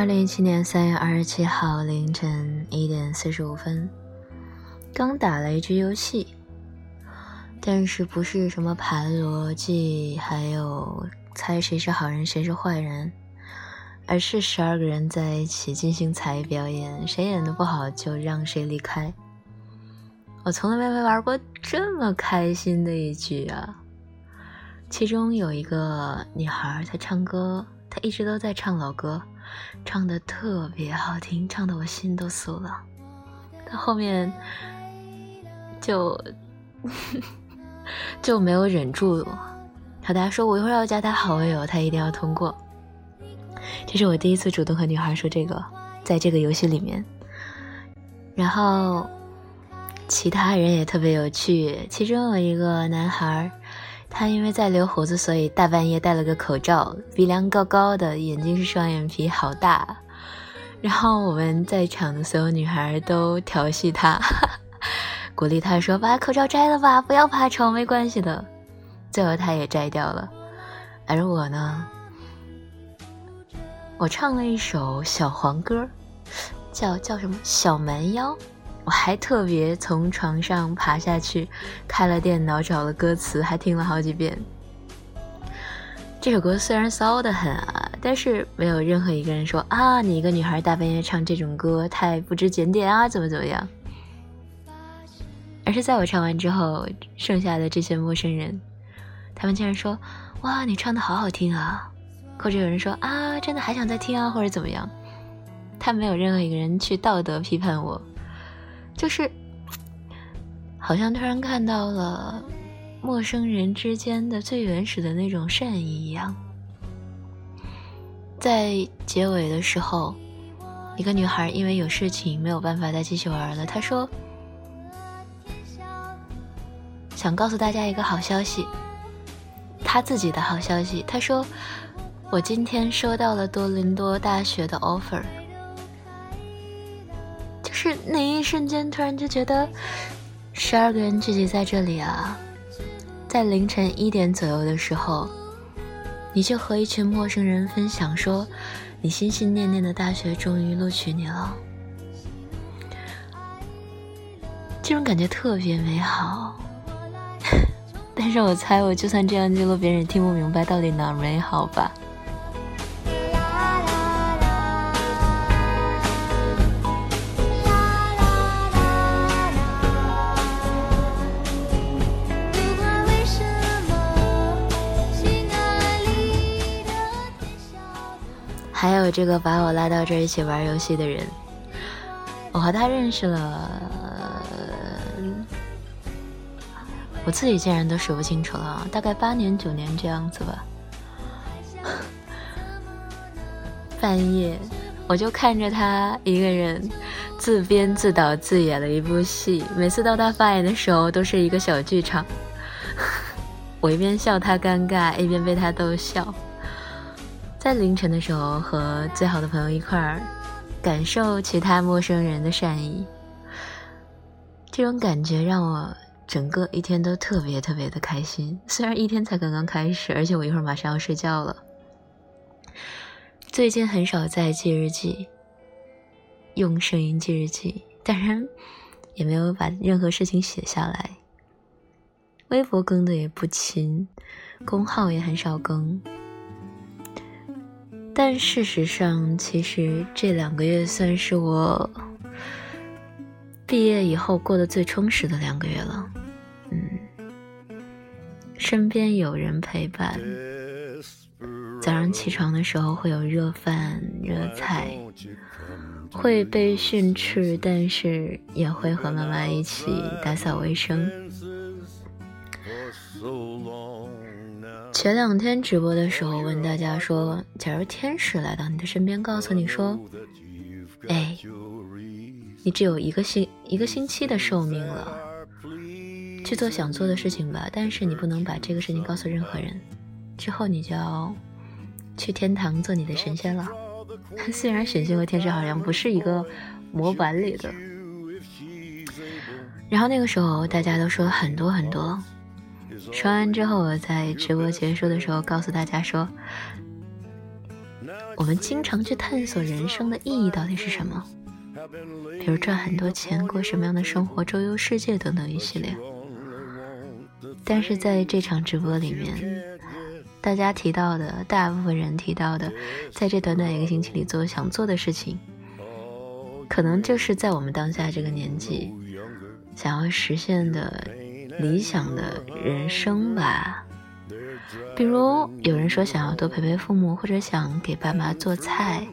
二零一七年三月二十七号凌晨一点四十五分，刚打了一局游戏，但是不是什么盘逻辑，还有猜谁是好人谁是坏人，而是十二个人在一起进行才艺表演，谁演的不好就让谁离开。我从来没玩过这么开心的一局啊！其中有一个女孩，她唱歌，她一直都在唱老歌。唱的特别好听，唱的我心都酥了。到后面就就没有忍住，和大家说：“我一会儿要加他好友，他一定要通过。”这是我第一次主动和女孩说这个，在这个游戏里面。然后其他人也特别有趣，其中有一个男孩。他因为在留胡子，所以大半夜戴了个口罩，鼻梁高高的，眼睛是双眼皮，好大。然后我们在场的所有女孩都调戏他，鼓励他说：“把口罩摘了吧，不要怕丑，没关系的。”最后他也摘掉了。而我呢，我唱了一首小黄歌，叫叫什么小蛮腰。我还特别从床上爬下去，开了电脑找了歌词，还听了好几遍。这首歌虽然骚的很啊，但是没有任何一个人说啊，你一个女孩大半夜唱这种歌太不知检点啊，怎么怎么样。而是在我唱完之后，剩下的这些陌生人，他们竟然说哇，你唱的好好听啊，或者有人说啊，真的还想再听啊，或者怎么样。他没有任何一个人去道德批判我。就是，好像突然看到了陌生人之间的最原始的那种善意一样。在结尾的时候，一个女孩因为有事情没有办法再继续玩了，她说：“想告诉大家一个好消息，她自己的好消息。”她说：“我今天收到了多伦多大学的 offer。”是那一瞬间，突然就觉得十二个人聚集在这里啊，在凌晨一点左右的时候，你就和一群陌生人分享说，你心心念念的大学终于录取你了，这种感觉特别美好。但是我猜，我就算这样记录，别人也听不明白到底哪儿美好吧。有这个把我拉到这儿一起玩游戏的人，我和他认识了，我自己竟然都数不清楚了，大概八年九年这样子吧。半夜，我就看着他一个人自编自导自演了一部戏，每次到他发言的时候都是一个小剧场，我一边笑他尴尬，一边被他逗笑。在凌晨的时候，和最好的朋友一块儿感受其他陌生人的善意，这种感觉让我整个一天都特别特别的开心。虽然一天才刚刚开始，而且我一会儿马上要睡觉了。最近很少在记日记，用声音记日记，当然也没有把任何事情写下来。微博更的也不勤，公号也很少更。但事实上，其实这两个月算是我毕业以后过得最充实的两个月了。嗯，身边有人陪伴，早上起床的时候会有热饭热菜，会被训斥，但是也会和妈妈一起打扫卫生。前两天直播的时候问大家说，假如天使来到你的身边，告诉你说：“哎，你只有一个星一个星期的寿命了，去做想做的事情吧。但是你不能把这个事情告诉任何人，之后你就要去天堂做你的神仙了。虽然神仙和天使好像不是一个模板里的。然后那个时候大家都说了很多很多。”说完之后，我在直播结束的时候告诉大家说：“我们经常去探索人生的意义到底是什么，比如赚很多钱、过什么样的生活、周游世界等等一系列。但是在这场直播里面，大家提到的大部分人提到的，在这短短一个星期里做想做的事情，可能就是在我们当下这个年纪想要实现的理想的人生吧。比如有人说想要多陪陪父母，或者想给爸妈做菜，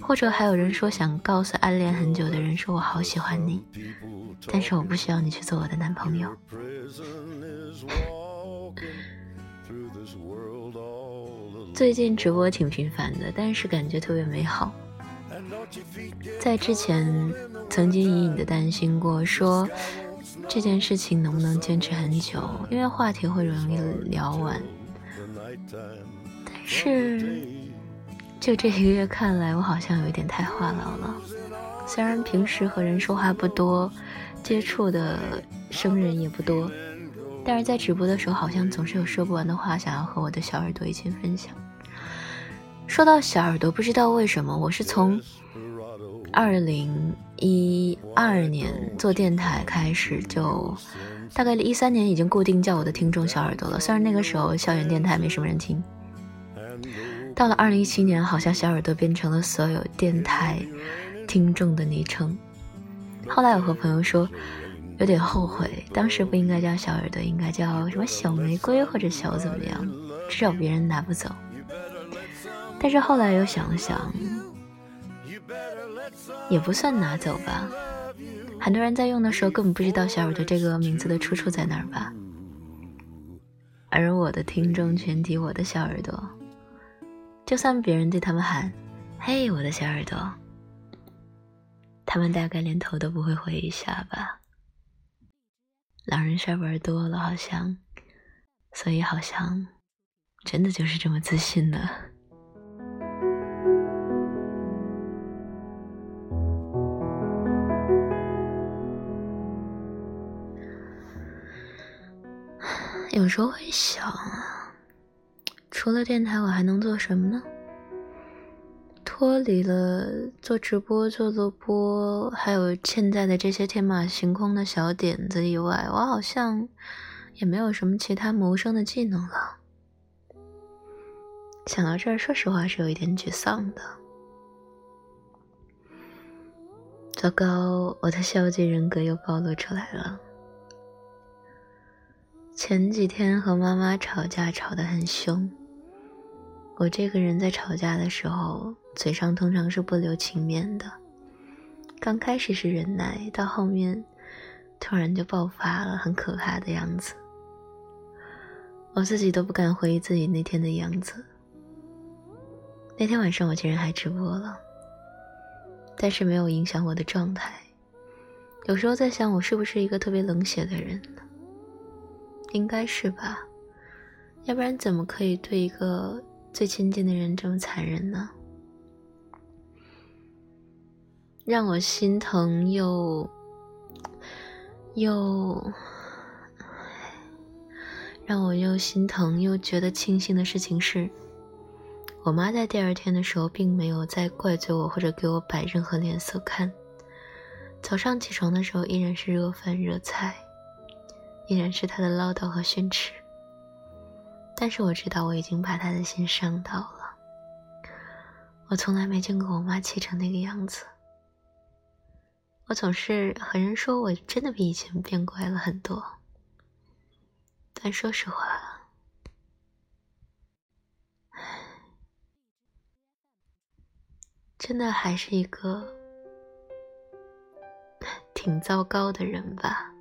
或者还有人说想告诉暗恋很久的人说“我好喜欢你”，但是我不需要你去做我的男朋友。最近直播挺频繁的，但是感觉特别美好。在之前曾经隐隐的担心过，说这件事情能不能坚持很久，因为话题会容易聊完。但是，就这一个月看来，我好像有一点太话痨了。虽然平时和人说话不多，接触的生人也不多，但是在直播的时候，好像总是有说不完的话想要和我的小耳朵一起分享。说到小耳朵，不知道为什么，我是从二零一二年做电台开始就。大概一三年已经固定叫我的听众小耳朵了，虽然那个时候校园电台没什么人听。到了二零一七年，好像小耳朵变成了所有电台听众的昵称。后来我和朋友说，有点后悔，当时不应该叫小耳朵，应该叫什么小玫瑰或者小怎么样，至少别人拿不走。但是后来又想了想，也不算拿走吧。很多人在用的时候根本不知道小耳朵这个名字的出处在哪儿吧？而我的听众群体，我的小耳朵，就算别人对他们喊“嘿，我的小耳朵”，他们大概连头都不会回一下吧。狼人杀玩多了，好像，所以好像真的就是这么自信呢。有时候会想啊，除了电台，我还能做什么呢？脱离了做直播、做录播，还有现在的这些天马行空的小点子以外，我好像也没有什么其他谋生的技能了。想到这儿，说实话是有一点沮丧的。糟糕，我的消极人格又暴露出来了。前几天和妈妈吵架，吵得很凶。我这个人在吵架的时候，嘴上通常是不留情面的。刚开始是忍耐，到后面突然就爆发了，很可怕的样子。我自己都不敢回忆自己那天的样子。那天晚上我竟然还直播了，但是没有影响我的状态。有时候在想，我是不是一个特别冷血的人呢？应该是吧，要不然怎么可以对一个最亲近的人这么残忍呢？让我心疼又又让我又心疼又觉得庆幸的事情是，我妈在第二天的时候并没有再怪罪我或者给我摆任何脸色看，早上起床的时候依然是热饭热菜。依然是他的唠叨和训斥，但是我知道我已经把他的心伤到了。我从来没见过我妈气成那个样子。我总是和人说我真的比以前变乖了很多，但说实话，真的还是一个 挺糟糕的人吧。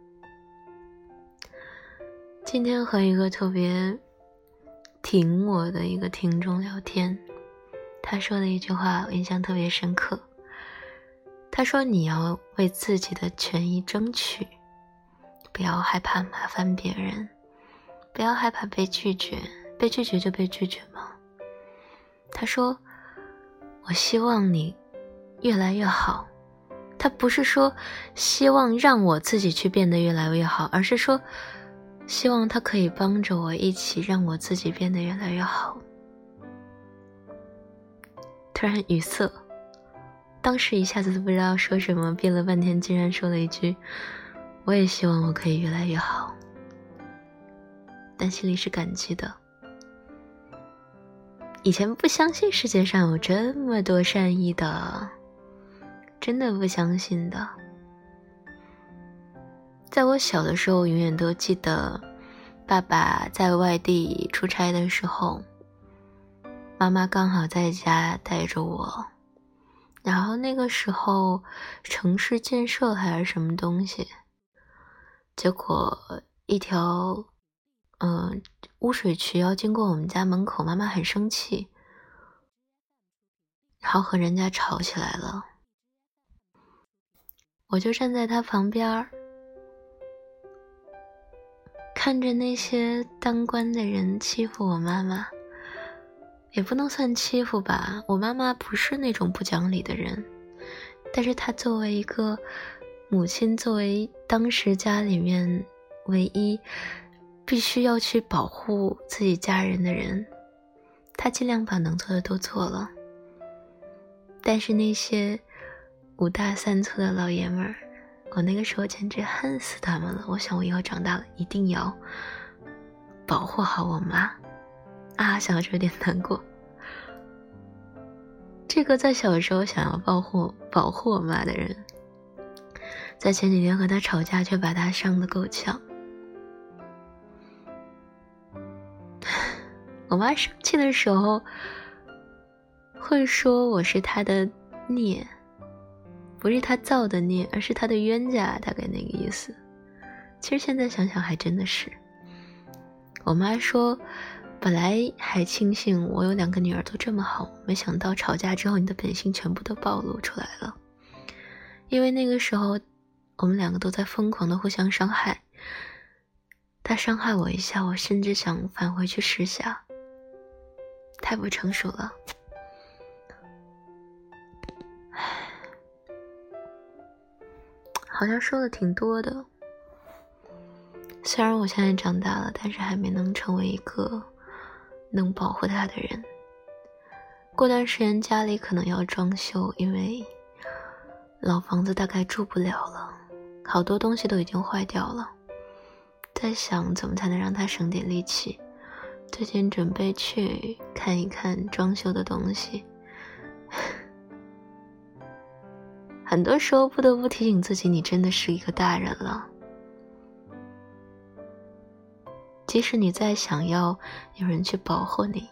今天和一个特别挺我的一个听众聊天，他说的一句话我印象特别深刻。他说：“你要为自己的权益争取，不要害怕麻烦别人，不要害怕被拒绝，被拒绝就被拒绝嘛。”他说：“我希望你越来越好。”他不是说希望让我自己去变得越来越好，而是说。希望他可以帮着我一起，让我自己变得越来越好。突然语塞，当时一下子都不知道说什么，憋了半天，竟然说了一句：“我也希望我可以越来越好。”但心里是感激的。以前不相信世界上有这么多善意的，真的不相信的。在我小的时候，永远都记得，爸爸在外地出差的时候，妈妈刚好在家带着我。然后那个时候，城市建设还是什么东西，结果一条。嗯，污水渠要经过我们家门口，妈妈很生气，然后和人家吵起来了。我就站在他旁边儿看着那些当官的人欺负我妈妈，也不能算欺负吧。我妈妈不是那种不讲理的人，但是她作为一个母亲，作为当时家里面唯一。必须要去保护自己家人的人，他尽量把能做的都做了。但是那些五大三粗的老爷们儿，我那个时候简直恨死他们了。我想我以后长大了一定要保护好我妈。啊，想到这有点难过。这个在小时候想要保护保护我妈的人，在前几天和他吵架，却把他伤得够呛。我妈生气的时候会说我是她的孽，不是他造的孽，而是他的冤家，大概那个意思。其实现在想想还真的是。我妈说，本来还庆幸我有两个女儿都这么好，没想到吵架之后你的本性全部都暴露出来了。因为那个时候我们两个都在疯狂的互相伤害，他伤害我一下，我甚至想返回去试下。太不成熟了，好像说的挺多的。虽然我现在长大了，但是还没能成为一个能保护他的人。过段时间家里可能要装修，因为老房子大概住不了了，好多东西都已经坏掉了。在想怎么才能让他省点力气。最近准备去看一看装修的东西，很多时候不得不提醒自己，你真的是一个大人了。即使你再想要有人去保护你，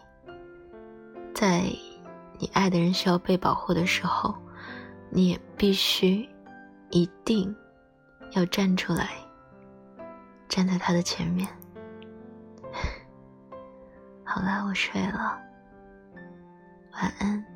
在你爱的人需要被保护的时候，你也必须一定要站出来，站在他的前面。好啦，我睡了，晚安。